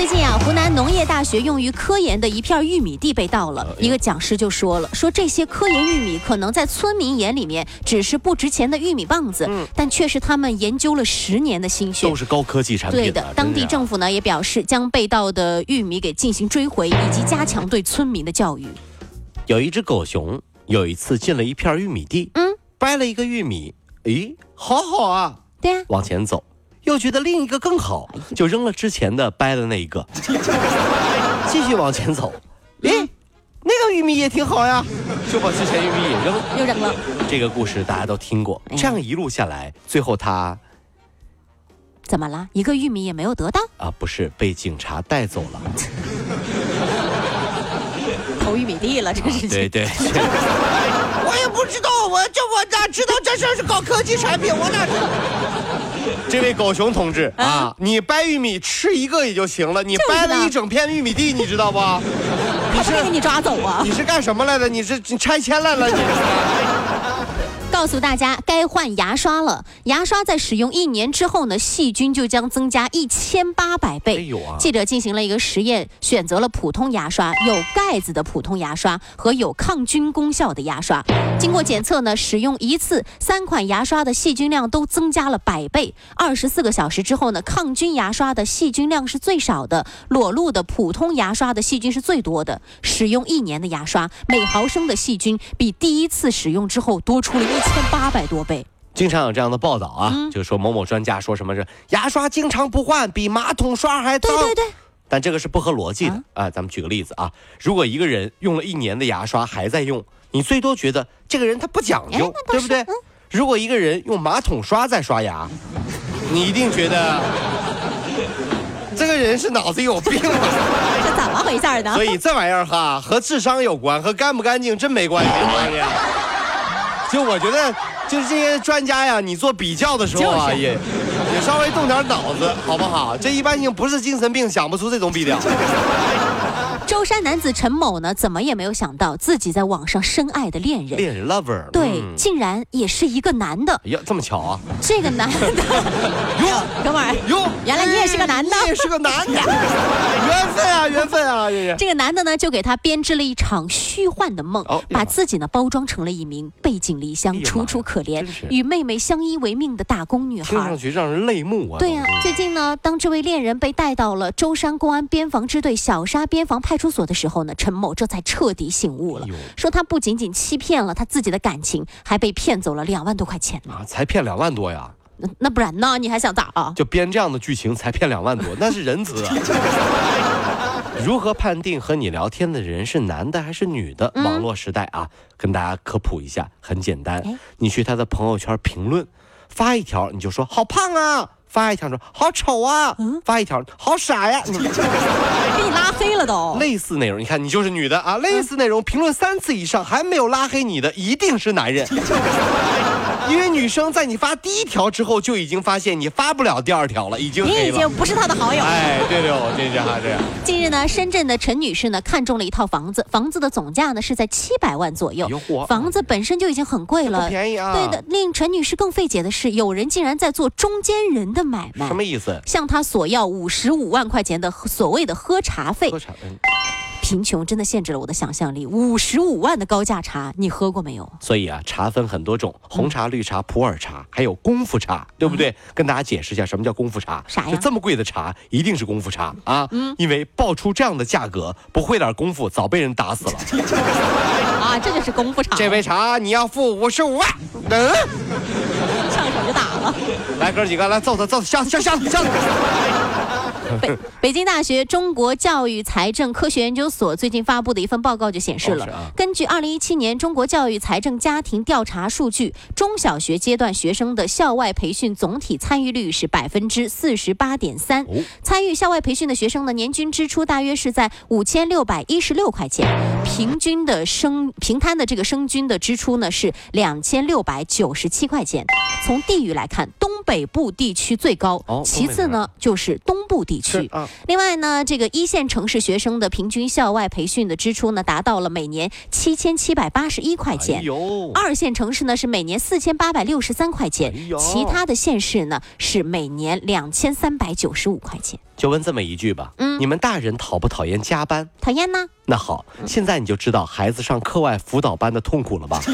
最近啊，湖南农业大学用于科研的一片玉米地被盗了。一个讲师就说了，说这些科研玉米可能在村民眼里面只是不值钱的玉米棒子，但却是他们研究了十年的心血。都是高科技产品。对的，当地政府呢也表示将被盗的玉米给进行追回，以及加强对村民的教育。有一只狗熊有一次进了一片玉米地，嗯，掰了一个玉米，咦，好好啊，对呀，往前走。又觉得另一个更好，就扔了之前的掰的那一个，继续往前走。诶，那个玉米也挺好呀，就把之前玉米也扔，又扔了。这个故事大家都听过，这样一路下来，最后他怎么了？一个玉米也没有得到啊？不是被警察带走了，偷玉米地了，这是对对。我也不知道，我这我哪知道这事儿是搞科技产品？我哪知道？这位狗熊同志啊，你掰玉米吃一个也就行了，你掰了一整片玉米地，你知道 不？你是给你抓走啊？你是干什么来的？你是你拆迁来了？你？告诉大家，该换牙刷了。牙刷在使用一年之后呢，细菌就将增加一千八百倍。哎啊！记者进行了一个实验，选择了普通牙刷、有盖子的普通牙刷和有抗菌功效的牙刷。经过检测呢，使用一次三款牙刷的细菌量都增加了百倍。二十四个小时之后呢，抗菌牙刷的细菌量是最少的，裸露的普通牙刷的细菌是最多的。使用一年的牙刷，每毫升的细菌比第一次使用之后多出了一。千八百多倍，经常有这样的报道啊，就说某某专家说什么是牙刷经常不换，比马桶刷还脏。对对对，但这个是不合逻辑的啊。咱们举个例子啊，如果一个人用了一年的牙刷还在用，你最多觉得这个人他不讲究，对不对？如果一个人用马桶刷在刷牙，你一定觉得这个人是脑子有病啊。这怎么回事呢？所以这玩意儿哈，和智商有关，和干不干净真没关系。就我觉得，就是这些专家呀，你做比较的时候啊，也也稍微动点脑子，好不好？这一般性不是精神病想不出这种比较。舟山男子陈某呢，怎么也没有想到自己在网上深爱的恋人，恋人 lover，对，竟然也是一个男的。呀，这么巧啊！这个男的，哟，哥们儿，哟，原来你也是个男的，你也是个男的，缘分啊，缘分啊！这是。这个男的呢，就给他编织了一场虚幻的梦，把自己呢包装成了一名背井离乡、楚楚可怜、与妹妹相依为命的打工女孩。听上去让人泪目啊！对呀，最近呢，当这位恋人被带到了舟山公安边防支队小沙边防派。出所的时候呢，陈某这才彻底醒悟了，说他不仅仅欺骗了他自己的感情，还被骗走了两万多块钱啊！才骗两万多呀？那那不然呢？你还想咋啊？就编这样的剧情才骗两万多，那是仁慈啊！如何判定和你聊天的人是男的还是女的？网络时代啊，跟大家科普一下，很简单，你去他的朋友圈评论，发一条你就说好胖啊。发一条说好丑啊，发一条好傻呀，给你拉黑了都。类似内容，你看你就是女的啊，类似内容评论三次以上还没有拉黑你的，一定是男人。因为女生在你发第一条之后就已经发现你发不了第二条了，已经你已经不是她的好友。哎，对对，我这哈这样。近日呢，深圳的陈女士呢看中了一套房子，房子的总价呢是在七百万左右。房子本身就已经很贵了，不便宜啊。对的，令陈女士更费解的是，有人竟然在做中间人的买卖。什么意思？向她索要五十五万块钱的所谓的喝茶费。喝茶贫穷真的限制了我的想象力。五十五万的高价茶，你喝过没有？所以啊，茶分很多种，红茶、绿茶、普洱茶，还有功夫茶，对不对？跟大家解释一下，什么叫功夫茶？啥呀？就这么贵的茶，一定是功夫茶啊！嗯，因为报出这样的价格，不会点功夫，早被人打死了。啊，这就是功夫茶。这杯茶你要付五十五万。嗯，上手就打了。来，哥几个，来揍他，揍他，下下下下。北 北京大学中国教育财政科学研究所最近发布的一份报告就显示了，根据二零一七年中国教育财政家庭调查数据，中小学阶段学生的校外培训总体参与率是百分之四十八点三，参与校外培训的学生呢年均支出大约是在五千六百一十六块钱，平均的生平摊的这个生均的支出呢是两千六百九十七块钱。从地域来看，东北部地区最高，其次呢就是东部地区。另外呢，这个一线城市学生的平均校外培训的支出呢，达到了每年七千七百八十一块钱。二线城市呢是每年四千八百六十三块钱，其他的县市呢是每年两千三百九十五块钱。就问这么一句吧，嗯，你们大人讨不讨厌加班？讨厌呢。那好，现在你就知道孩子上课外辅导班的痛苦了吧？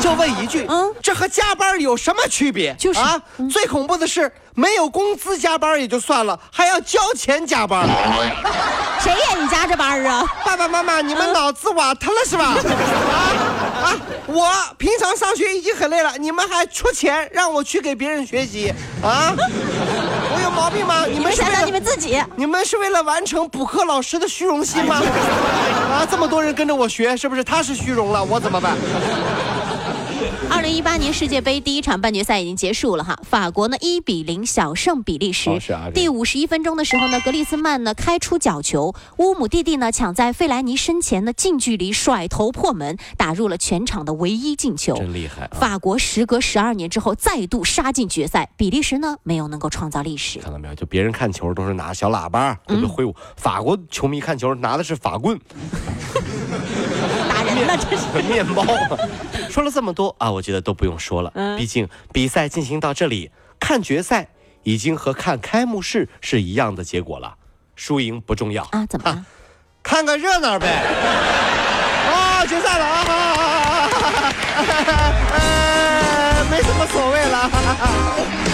就问一句，嗯，这和加班有什么区别？就是啊，最恐怖的是没有工资加班也就算了，还要交钱加班。谁愿意加这班啊？爸爸妈妈，你们脑子瓦特了是吧？啊啊！我平常上学已经很累了，你们还出钱让我去给别人学习啊？我有毛病吗？你们想想你们自己，你们是为了完成补课老师的虚荣心吗？啊，这么多人跟着我学，是不是他是虚荣了？我怎么办？二零一八年世界杯第一场半决赛已经结束了哈，法国呢一比零小胜比利时。第五十一分钟的时候呢，格里兹曼呢开出角球，乌姆蒂蒂呢抢在费莱尼身前呢近距离甩头破门，打入了全场的唯一进球。真厉害！法国时隔十二年之后再度杀进决赛，比利时呢没有能够创造历史。看到没有？就别人看球都是拿小喇叭挥舞，法国球迷看球拿的是法棍。那真是面包。说了这么多啊，我觉得都不用说了。嗯，毕竟比赛进行到这里，看决赛已经和看开幕式是一样的结果了，输赢不重要啊。怎么？看个热闹呗。啊，决赛了啊！呃，没什么所谓了。